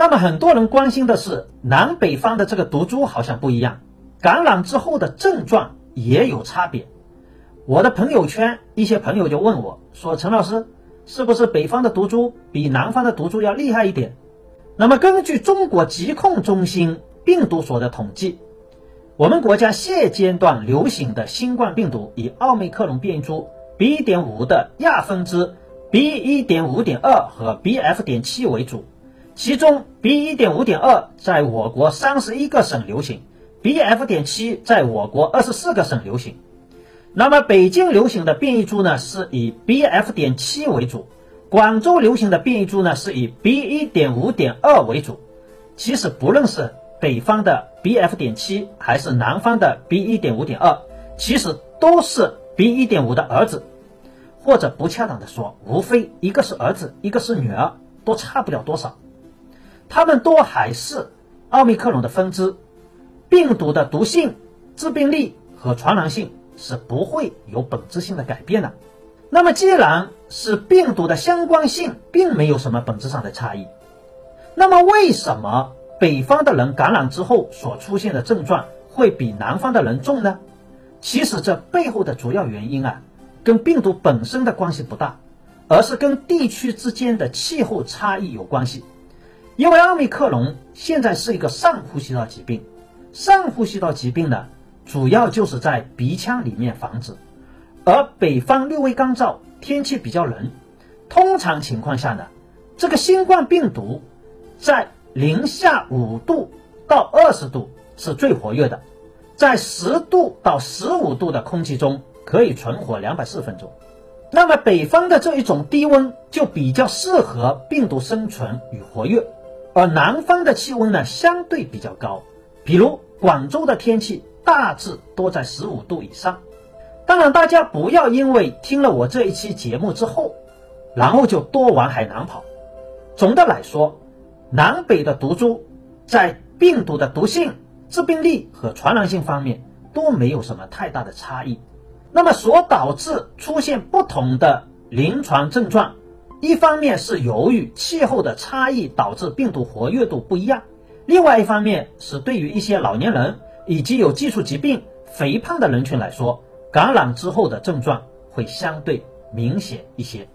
那么很多人关心的是，南北方的这个毒株好像不一样，感染之后的症状也有差别。我的朋友圈一些朋友就问我说：“陈老师，是不是北方的毒株比南方的毒株要厉害一点？”那么根据中国疾控中心病毒所的统计，我们国家现阶段流行的新冠病毒以奥密克戎变异株 B.1.5 的亚分支 B.1.5.2 和 B.F.7 为主。其中 B 一点五点二在我国三十一个省流行，B F 点七在我国二十四个省流行。那么北京流行的变异株呢，是以 B F 点七为主；广州流行的变异株呢，是以 B 一点五点二为主。其实不论是北方的 B F 点七，还是南方的 B 一点五点二，其实都是 B 一点五的儿子，或者不恰当的说，无非一个是儿子，一个是女儿，都差不了多少。它们都还是奥密克戎的分支，病毒的毒性、致病力和传染性是不会有本质性的改变的。那么，既然是病毒的相关性并没有什么本质上的差异，那么为什么北方的人感染之后所出现的症状会比南方的人重呢？其实这背后的主要原因啊，跟病毒本身的关系不大，而是跟地区之间的气候差异有关系。因为奥密克戎现在是一个上呼吸道疾病，上呼吸道疾病呢，主要就是在鼻腔里面防止，而北方略微干燥，天气比较冷，通常情况下呢，这个新冠病毒在零下五度到二十度是最活跃的，在十度到十五度的空气中可以存活两百四分钟，那么北方的这一种低温就比较适合病毒生存与活跃。而南方的气温呢，相对比较高，比如广州的天气大致都在十五度以上。当然，大家不要因为听了我这一期节目之后，然后就多往海南跑。总的来说，南北的毒株在病毒的毒性、致病力和传染性方面都没有什么太大的差异。那么，所导致出现不同的临床症状。一方面是由于气候的差异导致病毒活跃度不一样，另外一方面是对于一些老年人以及有基础疾病、肥胖的人群来说，感染之后的症状会相对明显一些。